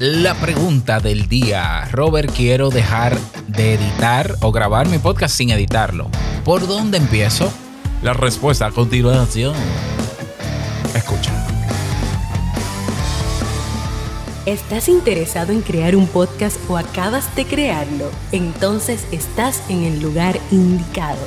La pregunta del día. Robert, quiero dejar de editar o grabar mi podcast sin editarlo. ¿Por dónde empiezo? La respuesta a continuación. Escucha. ¿Estás interesado en crear un podcast o acabas de crearlo? Entonces estás en el lugar indicado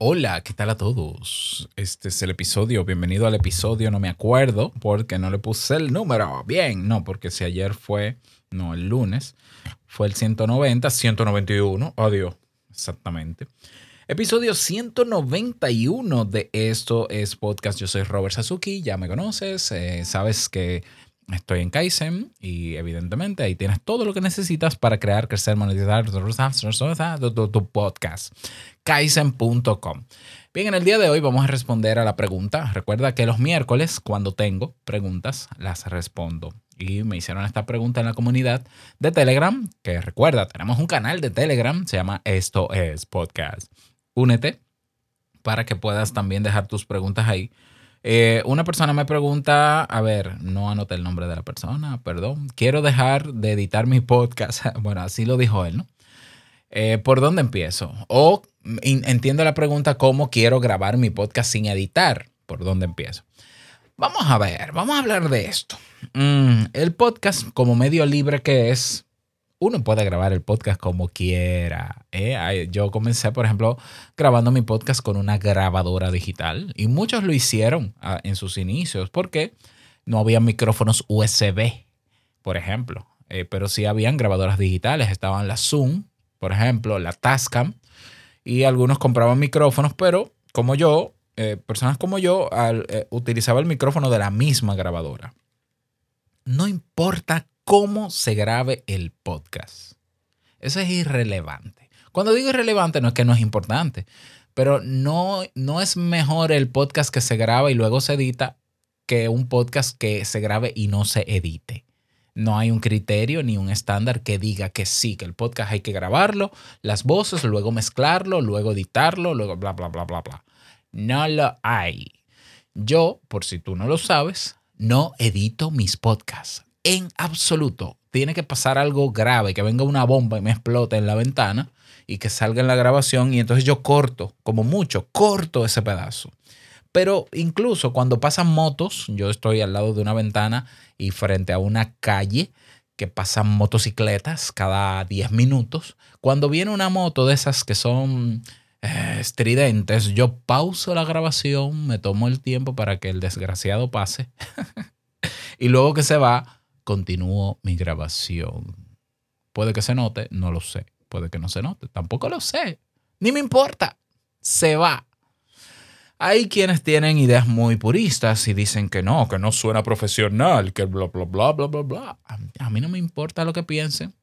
Hola, ¿qué tal a todos? Este es el episodio, bienvenido al episodio, no me acuerdo porque no le puse el número. Bien, no, porque si ayer fue, no, el lunes, fue el 190, 191, adiós, exactamente. Episodio 191 de Esto es Podcast. Yo soy Robert Sasuki, ya me conoces, eh, sabes que estoy en Kaizen y evidentemente ahí tienes todo lo que necesitas para crear, crecer, monetizar tu podcast kaizen.com. Bien, en el día de hoy vamos a responder a la pregunta. Recuerda que los miércoles, cuando tengo preguntas, las respondo. Y me hicieron esta pregunta en la comunidad de Telegram, que recuerda, tenemos un canal de Telegram, se llama Esto es Podcast. Únete para que puedas también dejar tus preguntas ahí. Eh, una persona me pregunta, a ver, no anoté el nombre de la persona, perdón. Quiero dejar de editar mi podcast. Bueno, así lo dijo él, ¿no? Eh, ¿Por dónde empiezo? O entiendo la pregunta, ¿cómo quiero grabar mi podcast sin editar? ¿Por dónde empiezo? Vamos a ver, vamos a hablar de esto. Mm, el podcast, como medio libre que es, uno puede grabar el podcast como quiera. ¿eh? Yo comencé, por ejemplo, grabando mi podcast con una grabadora digital y muchos lo hicieron ah, en sus inicios porque no había micrófonos USB, por ejemplo. Eh, pero sí habían grabadoras digitales, estaban la Zoom, por ejemplo, la Tascam, y algunos compraban micrófonos, pero como yo, eh, personas como yo, utilizaba el micrófono de la misma grabadora. No importa cómo se grabe el podcast. Eso es irrelevante. Cuando digo irrelevante no es que no es importante, pero no, no es mejor el podcast que se graba y luego se edita que un podcast que se grabe y no se edite. No hay un criterio ni un estándar que diga que sí, que el podcast hay que grabarlo, las voces, luego mezclarlo, luego editarlo, luego bla, bla, bla, bla, bla. No lo hay. Yo, por si tú no lo sabes, no edito mis podcasts. En absoluto. Tiene que pasar algo grave, que venga una bomba y me explote en la ventana y que salga en la grabación y entonces yo corto, como mucho, corto ese pedazo. Pero incluso cuando pasan motos, yo estoy al lado de una ventana y frente a una calle que pasan motocicletas cada 10 minutos. Cuando viene una moto de esas que son eh, estridentes, yo pauso la grabación, me tomo el tiempo para que el desgraciado pase y luego que se va, continúo mi grabación. Puede que se note, no lo sé. Puede que no se note, tampoco lo sé. Ni me importa. Se va. Hay quienes tienen ideas muy puristas y dicen que no, que no suena profesional, que bla, bla, bla, bla, bla, bla. A mí no me importa lo que piensen.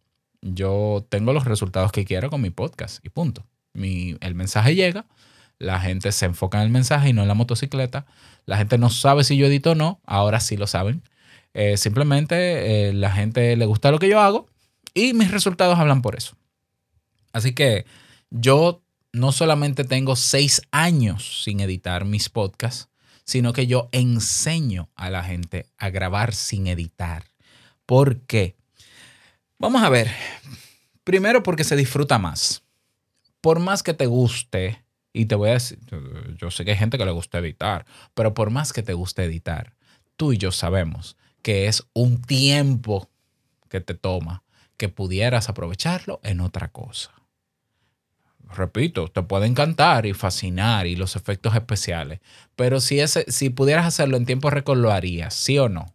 Yo tengo los resultados que quiero con mi podcast y punto. Mi, el mensaje llega, la gente se enfoca en el mensaje y no en la motocicleta. La gente no sabe si yo edito o no, ahora sí lo saben. Eh, simplemente eh, la gente le gusta lo que yo hago y mis resultados hablan por eso. Así que yo no solamente tengo seis años sin editar mis podcasts, sino que yo enseño a la gente a grabar sin editar. ¿Por qué? Vamos a ver. Primero porque se disfruta más. Por más que te guste, y te voy a decir, yo sé que hay gente que le gusta editar, pero por más que te guste editar, tú y yo sabemos que es un tiempo que te toma que pudieras aprovecharlo en otra cosa repito, te puede encantar y fascinar y los efectos especiales, pero si, ese, si pudieras hacerlo en tiempo récord, lo harías, ¿sí o no?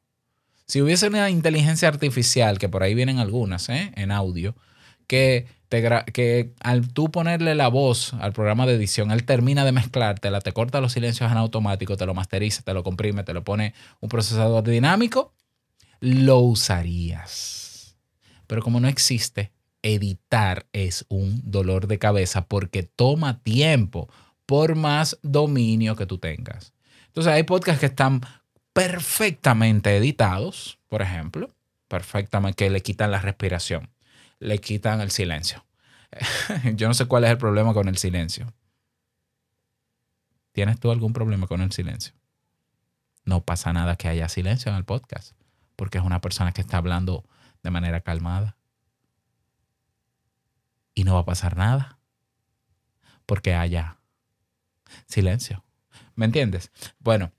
Si hubiese una inteligencia artificial, que por ahí vienen algunas, ¿eh? en audio, que, te que al tú ponerle la voz al programa de edición, él termina de mezclártela, te corta los silencios en automático, te lo masteriza, te lo comprime, te lo pone un procesador dinámico, lo usarías Pero como no existe, editar es un dolor de cabeza porque toma tiempo por más dominio que tú tengas. Entonces hay podcasts que están perfectamente editados, por ejemplo, perfectamente, que le quitan la respiración, le quitan el silencio. Yo no sé cuál es el problema con el silencio. ¿Tienes tú algún problema con el silencio? No pasa nada que haya silencio en el podcast, porque es una persona que está hablando de manera calmada. Y no va a pasar nada, porque haya silencio. ¿Me entiendes? Bueno,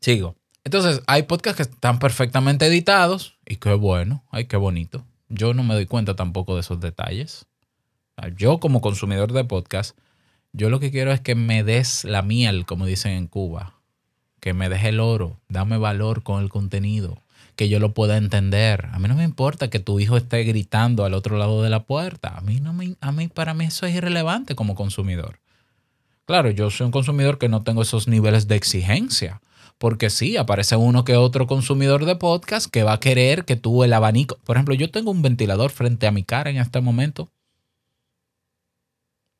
sigo. Entonces, hay podcasts que están perfectamente editados y qué bueno, ay, qué bonito. Yo no me doy cuenta tampoco de esos detalles. Yo como consumidor de podcast, yo lo que quiero es que me des la miel, como dicen en Cuba, que me des el oro, dame valor con el contenido, que yo lo pueda entender. A mí no me importa que tu hijo esté gritando al otro lado de la puerta. A mí no me, a mí para mí eso es irrelevante como consumidor. Claro, yo soy un consumidor que no tengo esos niveles de exigencia. Porque sí, aparece uno que otro consumidor de podcast que va a querer que tú el abanico. Por ejemplo, yo tengo un ventilador frente a mi cara en este momento.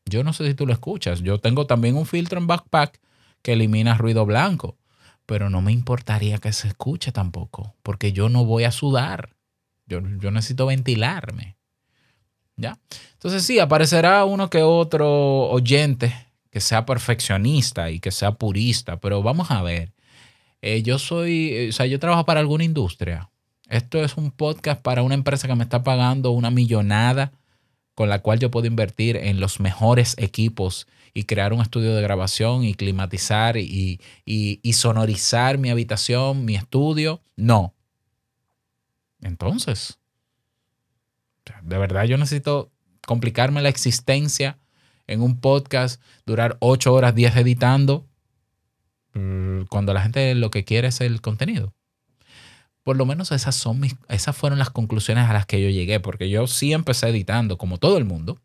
Yo no sé si tú lo escuchas. Yo tengo también un filtro en backpack que elimina ruido blanco. Pero no me importaría que se escuche tampoco. Porque yo no voy a sudar. Yo, yo necesito ventilarme. ¿Ya? Entonces sí, aparecerá uno que otro oyente que sea perfeccionista y que sea purista, pero vamos a ver. Eh, yo soy, eh, o sea, yo trabajo para alguna industria. Esto es un podcast para una empresa que me está pagando una millonada con la cual yo puedo invertir en los mejores equipos y crear un estudio de grabación y climatizar y, y sonorizar mi habitación, mi estudio. No. Entonces, de verdad yo necesito complicarme la existencia en un podcast, durar 8 horas, 10 editando, mm, cuando la gente lo que quiere es el contenido. Por lo menos esas, son mis, esas fueron las conclusiones a las que yo llegué, porque yo sí empecé editando, como todo el mundo.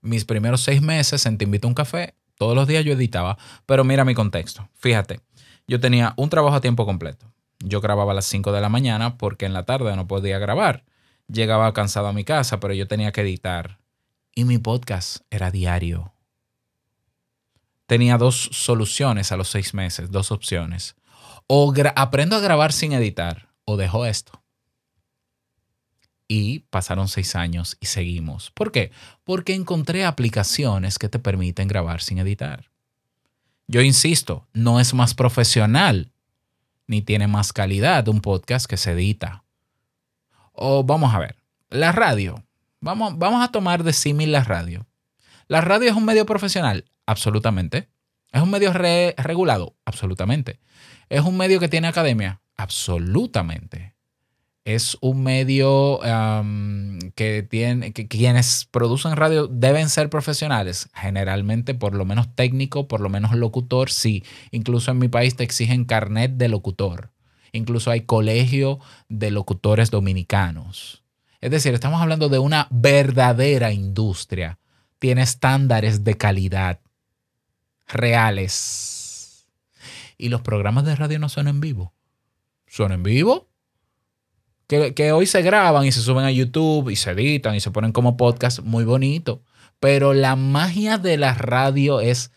Mis primeros seis meses en Te Invito a un Café, todos los días yo editaba, pero mira mi contexto. Fíjate, yo tenía un trabajo a tiempo completo. Yo grababa a las 5 de la mañana porque en la tarde no podía grabar. Llegaba cansado a mi casa, pero yo tenía que editar y mi podcast era diario. Tenía dos soluciones a los seis meses, dos opciones. O aprendo a grabar sin editar o dejo esto. Y pasaron seis años y seguimos. ¿Por qué? Porque encontré aplicaciones que te permiten grabar sin editar. Yo insisto, no es más profesional ni tiene más calidad un podcast que se edita. O vamos a ver, la radio. Vamos, vamos a tomar de símil la radio. ¿La radio es un medio profesional? Absolutamente. ¿Es un medio regulado? Absolutamente. ¿Es un medio que tiene academia? Absolutamente. ¿Es un medio que tiene que quienes producen radio deben ser profesionales? Generalmente, por lo menos técnico, por lo menos locutor, sí. Incluso en mi país te exigen carnet de locutor. Incluso hay colegio de locutores dominicanos. Es decir, estamos hablando de una verdadera industria. Tiene estándares de calidad reales. Y los programas de radio no son en vivo. Son en vivo. Que, hoy se graban y se suben a YouTube y se editan y se ponen como podcast muy bonito. Pero la magia de la radio es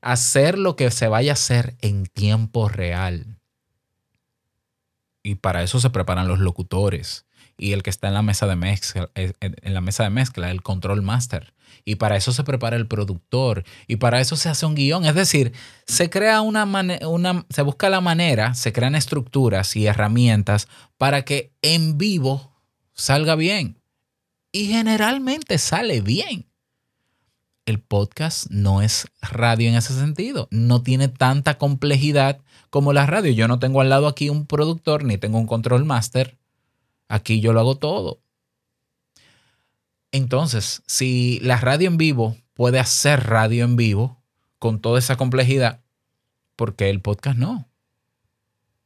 hacer lo que se vaya a hacer en tiempo real. Y para eso se preparan los locutores y el que está en la mesa de mezcla, eh, en la mesa de mezcla, el control master. Y para eso se prepara el productor y para eso se hace un guion. Es decir, se crea una, se busca la manera, se crean estructuras y herramientas para que en vivo salga bien. Y generalmente sale bien. El podcast no es radio en ese sentido. No tiene tanta complejidad como la radio. Yo no tengo al lado aquí un productor ni tengo un control master Aquí yo lo hago todo. Entonces, si la radio en vivo puede hacer radio en vivo con toda esa complejidad, ¿por qué el podcast no?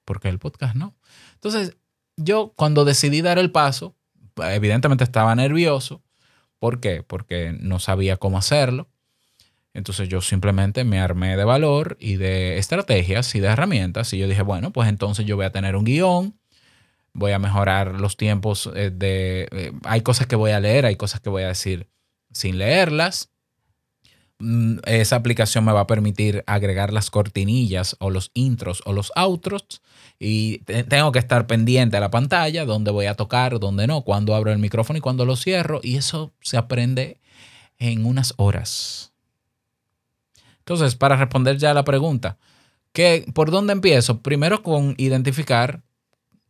¿Por qué el podcast no? Entonces, yo cuando decidí dar el paso, evidentemente estaba nervioso. ¿Por qué? Porque no sabía cómo hacerlo. Entonces yo simplemente me armé de valor y de estrategias y de herramientas y yo dije, bueno, pues entonces yo voy a tener un guion, voy a mejorar los tiempos eh, de... eh, hay cosas que voy a leer, hay cosas que voy a decir sin leerlas. Mm, Esa aplicación me va a permitir agregar las cortinillas o los intros o los outros y te- tengo que estar pendiente a la pantalla, dónde voy a tocar, dónde no, cuándo abro el micrófono y cuándo lo cierro y eso se aprende en unas horas. Entonces, para responder ya a la pregunta, ¿qué, ¿por dónde empiezo? Primero con identificar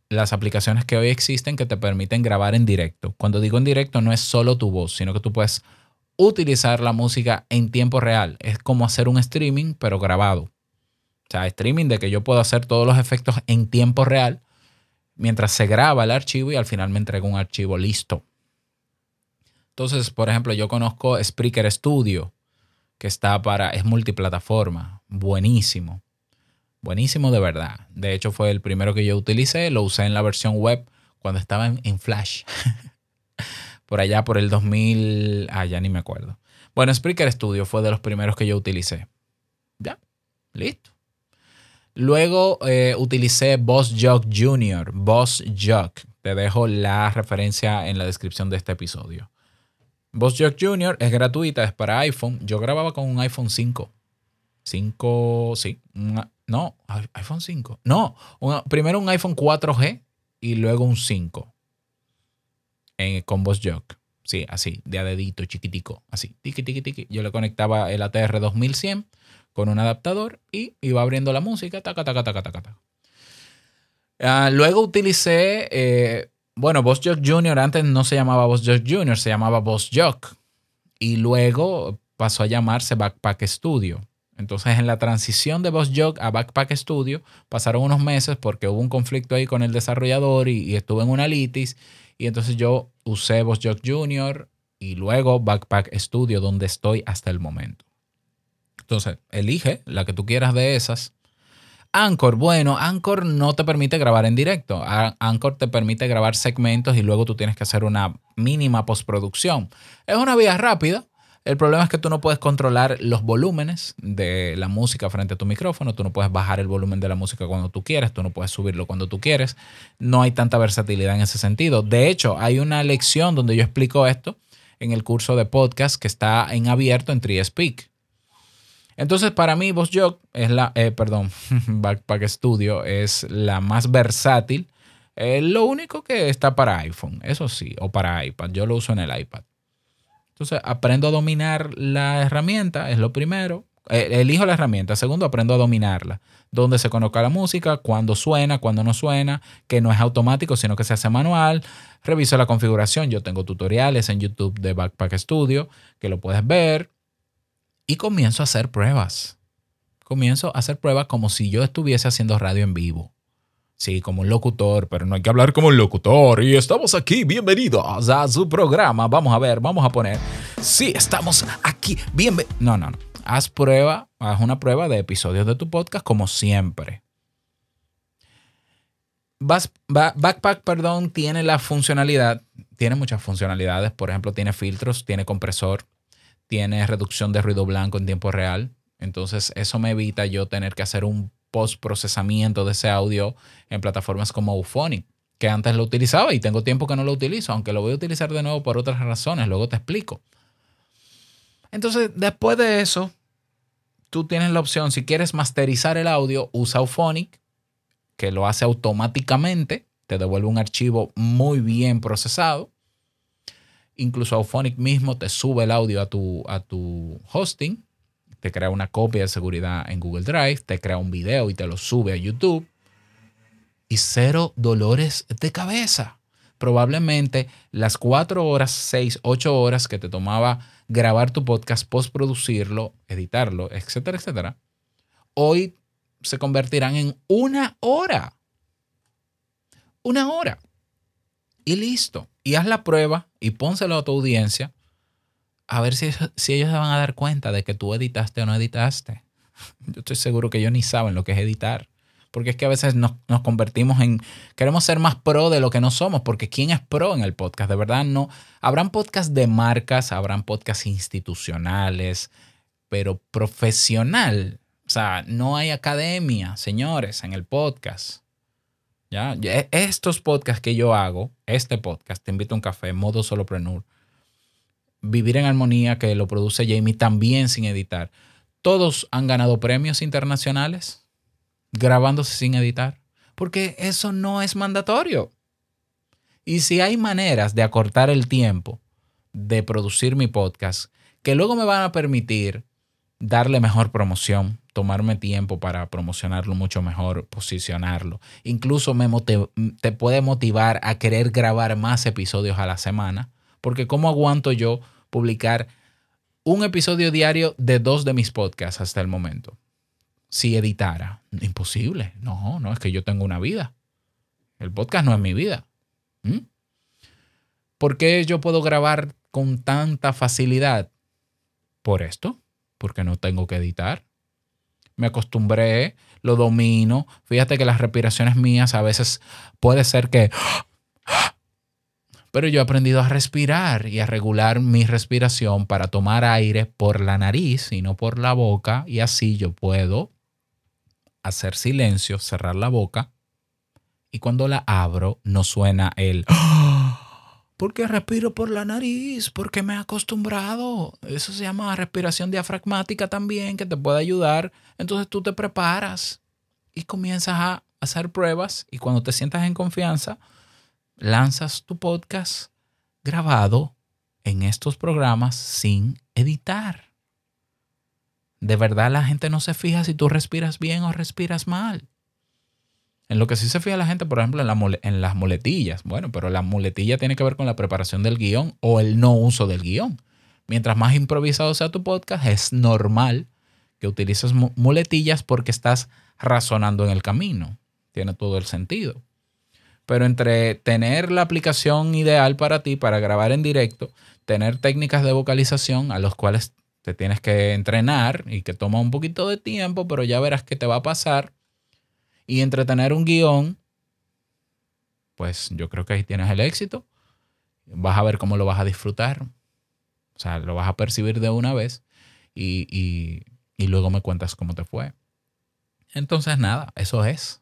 las aplicaciones que hoy existen que te permiten grabar en directo. Cuando digo en directo no es solo tu voz, sino que tú puedes utilizar la música en tiempo real. Es como hacer un streaming, pero grabado. O sea, streaming de que yo puedo hacer todos los efectos en tiempo real mientras se graba el archivo y al final me entrega un archivo listo. Entonces, por ejemplo, yo conozco Spreaker Studio, que está para, es multiplataforma, buenísimo. Buenísimo de verdad. De hecho, fue el primero que yo utilicé. Lo usé en la versión web cuando estaba en, Flash. por allá por el 2000. Ah, ya ni me acuerdo. Bueno, Spreaker Studio fue de los primeros que yo utilicé. Ya, listo. Luego eh, utilicé Boss Jock Jr., Boss Jock. Te dejo la referencia en la descripción de este episodio. Boss Jock Jr. es gratuita, es para iPhone. Yo grababa con un iPhone 5. 5, sí. un- no, iPhone 5. No, primero un iPhone 4G y luego un 5. En- con Boss Jock. Sí, así, de a dedito, chiquitico, así, tiqui, tiqui, tiqui. Yo le conectaba el ATR 2100 con un adaptador y iba abriendo la música, taca, taca, taca, taca, taca. Ah, luego utilicé, eh, bueno, Boss Jock Jr. antes no se llamaba Boss Jock Jr., se llamaba Boss Jock. Y luego pasó a llamarse Backpack Studio. Entonces, en la transición de Boss Jock a Backpack Studio, pasaron unos meses porque hubo un conflicto ahí con el desarrollador y, estuve en una litis. Y entonces yo usé Boss Jock Jr. y luego Backpack Studio, donde estoy hasta el momento. Entonces, elige la que tú quieras de esas. Anchor, bueno, Anchor no te permite grabar en directo. Anchor te permite grabar segmentos y luego tú tienes que hacer una mínima postproducción. Es una vía rápida. El problema es que tú no puedes controlar los volúmenes de la música frente a tu micrófono. Tú no puedes bajar el volumen de la música cuando tú quieres. Tú no puedes subirlo cuando tú quieres. No hay tanta versatilidad en ese sentido. De hecho, hay una lección donde yo explico esto en el curso de podcast que está en abierto en TreeSpeak. Entonces, para mí, Boss Jock es la, eh, perdón, Backpack Studio es la más versátil. Es lo único que está para iPhone, eso sí, o para iPad. Yo lo uso en el iPad. Entonces, aprendo a dominar la herramienta, es lo primero. Eh, elijo la herramienta. Segundo, aprendo a dominarla. Dónde se coloca la música, cuándo suena, cuándo no suena, que no es automático, sino que se hace manual. Reviso la configuración. Yo tengo tutoriales en YouTube de Backpack Studio que lo puedes ver y comienzo a hacer pruebas. Comienzo a hacer pruebas como si yo estuviese haciendo radio en vivo. Sí, como un locutor, pero no hay que hablar como un locutor. Y estamos aquí, bienvenidos a su programa. Vamos a ver, vamos a poner. Sí, estamos aquí, bienvenidos. No, no, no. Haz prueba, haz una prueba de episodios de tu podcast como siempre. Backpack, perdón, tiene la funcionalidad, tiene muchas funcionalidades. Por ejemplo, tiene filtros, tiene compresor, tiene reducción de ruido blanco en tiempo real. Entonces, eso me evita yo tener que hacer un post-procesamiento de ese audio en plataformas como Euphonic, que antes lo utilizaba y tengo tiempo que no lo utilizo, aunque lo voy a utilizar de nuevo por otras razones, luego te explico. Entonces, después de eso, tú tienes la opción, si quieres masterizar el audio, usa Euphonic, que lo hace automáticamente, te devuelve un archivo muy bien procesado. Incluso Auphonic mismo te sube el audio a tu, a tu hosting, te crea una copia de seguridad en Google Drive, te crea un video y te lo sube a YouTube. Y cero dolores de cabeza. Probablemente las cuatro horas, seis, ocho horas que te tomaba grabar tu podcast, postproducirlo, editarlo, etcétera, etcétera, hoy se convertirán en una hora. Una hora. Y listo. Y haz la prueba y pónselo a tu audiencia a ver si, si ellos se van a dar cuenta de que tú editaste o no editaste. Yo estoy seguro que ellos ni saben lo que es editar. Porque es que a veces nos, nos, convertimos en... Queremos ser más pro de lo que no somos, porque ¿quién es pro en el podcast? De verdad no. Habrán podcasts de marcas, habrán podcasts institucionales, pero profesional. O sea, no hay academia, señores, en el podcast. ¿ya? Estos podcasts que yo hago, este podcast, Te invito a un café, modo solopreneur, Vivir en Armonía, que lo produce Jamie también sin editar, todos han ganado premios internacionales grabándose sin editar, porque eso no es mandatorio. Y si hay maneras de acortar el tiempo de producir mi podcast, que luego me van a permitir darle mejor promoción, tomarme tiempo para promocionarlo mucho mejor, posicionarlo. Incluso me te puede motivar a querer grabar más episodios a la semana, porque ¿cómo aguanto yo publicar un episodio diario de dos de mis podcasts hasta el momento? Si editara, imposible. No, no, es que yo tengo una vida. El podcast no es mi vida. ¿Mm? ¿Por qué yo puedo grabar con tanta facilidad? Por esto, porque no tengo que editar. Me acostumbré, lo domino. Fíjate que las respiraciones mías a veces puede ser que... Pero yo he aprendido a respirar y a regular mi respiración para tomar aire por la nariz y no por la boca. Y así yo puedo hacer silencio, cerrar la boca. Y cuando la abro no suena el porque respiro por la nariz, porque me he acostumbrado. Eso se llama respiración diafragmática también, que te puede ayudar. Entonces tú te preparas y comienzas a hacer pruebas y cuando te sientas en confianza, lanzas tu podcast grabado en estos programas sin editar. De verdad la gente no se fija si tú respiras bien o respiras mal. En lo que sí se fija la gente, por ejemplo, en, las muletillas. Bueno, pero la muletilla tiene que ver con la preparación del guion o el no uso del guion. Mientras más improvisado sea tu podcast, es normal que utilices muletillas porque estás razonando en el camino. Tiene todo el sentido. Pero entre tener la aplicación ideal para ti para grabar en directo, tener técnicas de vocalización a los cuales te tienes que entrenar y que toma un poquito de tiempo, pero ya verás que te va a pasar y entretener un guion, pues yo creo que ahí tienes el éxito. Vas a ver cómo lo vas a disfrutar. O sea, lo vas a percibir de una vez y, y luego me cuentas cómo te fue. Entonces, nada, eso es.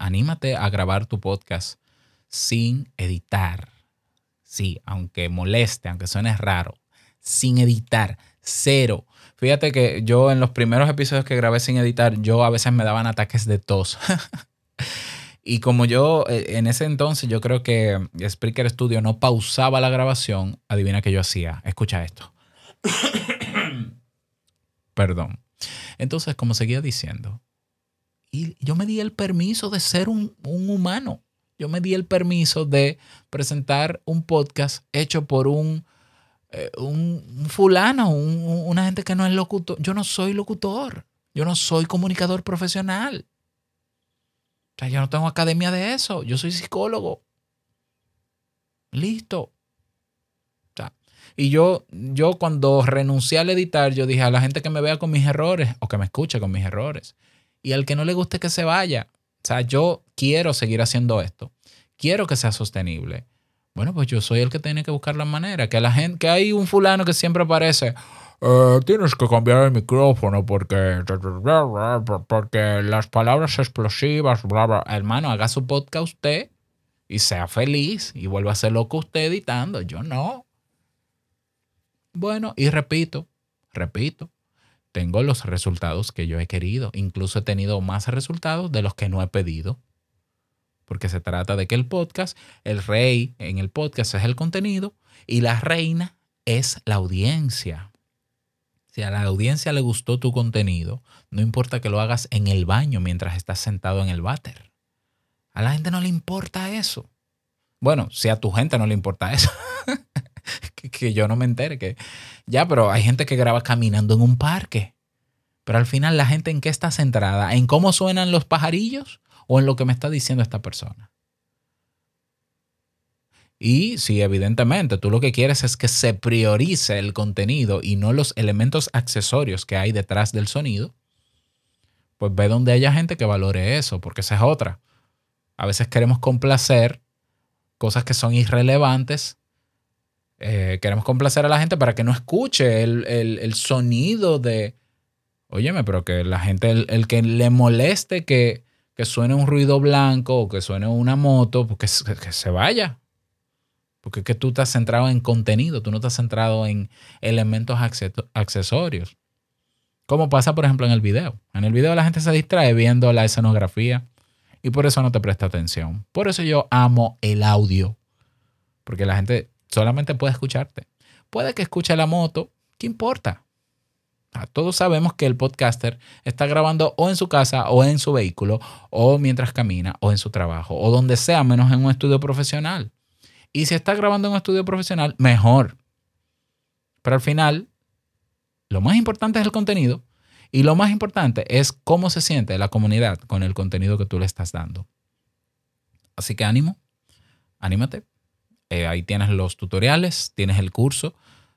Anímate a grabar tu podcast sin editar. Sí, aunque moleste, aunque suene raro, sin editar, cero. Fíjate que yo en los primeros episodios que grabé sin editar, yo a veces me daban ataques de tos. y como yo eh, en ese entonces, yo creo que Spreaker Studio no pausaba la grabación, adivina qué yo hacía. Escucha esto. Perdón. Entonces, como seguía diciendo, y yo me di el permiso de ser un, un humano. Yo me di el permiso de presentar un podcast hecho por un eh, un, fulano, una gente que no es locutor. Yo no soy locutor. Yo no soy comunicador profesional. O sea, yo no tengo academia de eso. Yo soy psicólogo. Listo. y yo, yo cuando renuncié al editar, yo dije a la gente que me vea con mis errores o que me escuche con mis errores. Y al que no le guste que se vaya. O sea, yo quiero seguir haciendo esto. Quiero que sea sostenible. Bueno, pues yo soy el que tiene que buscar la manera. Que la gente, que hay un fulano que siempre aparece. Eh, tienes que cambiar el micrófono porque, porque las palabras explosivas, Hermano, haga su podcast usted y sea feliz y vuelva a hacer lo que usted editando. Yo no. Bueno, y repito, repito, tengo los resultados que yo he querido. Incluso he tenido más resultados de los que no he pedido porque se trata de que el podcast, el rey en el podcast es el contenido y la reina es la audiencia. Si a la audiencia le gustó tu contenido, no importa que lo hagas en el baño mientras estás sentado en el váter. A la gente no le importa eso. Bueno, si a tu gente no le importa eso, que, yo no me entere que ya, pero hay gente que graba caminando en un parque. Pero al final la gente en qué está centrada, en cómo suenan los pajarillos o en lo que me está diciendo esta persona. Y si evidentemente tú lo que quieres es que se priorice el contenido y no los elementos accesorios que hay detrás del sonido, pues ve donde haya gente que valore eso, porque esa es otra. A veces queremos complacer cosas que son irrelevantes. Eh, queremos complacer a la gente para que no escuche el, sonido de, óyeme, pero que la gente, el que le moleste que que suene un ruido blanco o que suene una moto, pues que, que se vaya. Porque es que tú estás centrado en contenido, tú no estás centrado en elementos accesorios. Como pasa, por ejemplo, en el video. En el video la gente se distrae viendo la escenografía y por eso no te presta atención. Por eso yo amo el audio. Porque la gente solamente puede escucharte. Puede que escuche la moto, ¿qué importa? Todos sabemos que el podcaster está grabando o en su casa o en su vehículo o mientras camina o en su trabajo o donde sea menos en un estudio profesional. Y si está grabando en un estudio profesional, mejor. Pero al final, lo más importante es el contenido y lo más importante es cómo se siente la comunidad con el contenido que tú le estás dando. Así que ánimo, anímate. Eh, ahí tienes los tutoriales, tienes el curso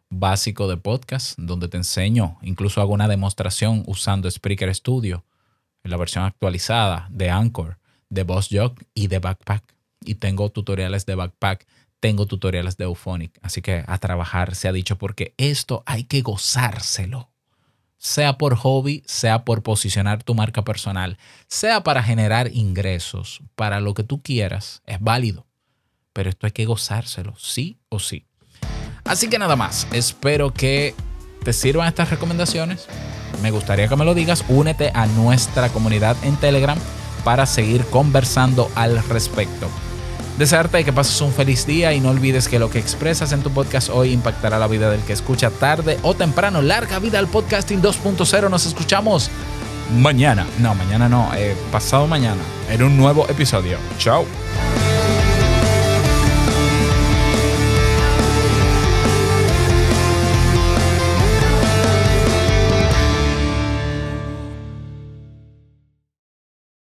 básico de podcast donde te enseño, incluso hago una demostración usando Spreaker Studio la versión actualizada de Anchor, de Boss Jog y de Backpack. Y tengo tutoriales de Backpack, tengo tutoriales de Euphonic. Así que a trabajar se ha dicho porque esto hay que gozárselo. Sea por hobby, sea por posicionar tu marca personal, sea para generar ingresos, para lo que tú quieras, es válido. Pero esto hay que gozárselo, sí o sí. Así que nada más, espero que te sirvan estas recomendaciones. Me gustaría que me lo digas. Únete a nuestra comunidad en Telegram para seguir conversando al respecto. Desearte que pases un feliz día y no olvides que lo que expresas en tu podcast hoy impactará la vida del que escucha tarde o temprano. Larga vida al podcasting 2.0. Nos escuchamos mañana. No, mañana no, eh, pasado mañana en un nuevo episodio. Chao.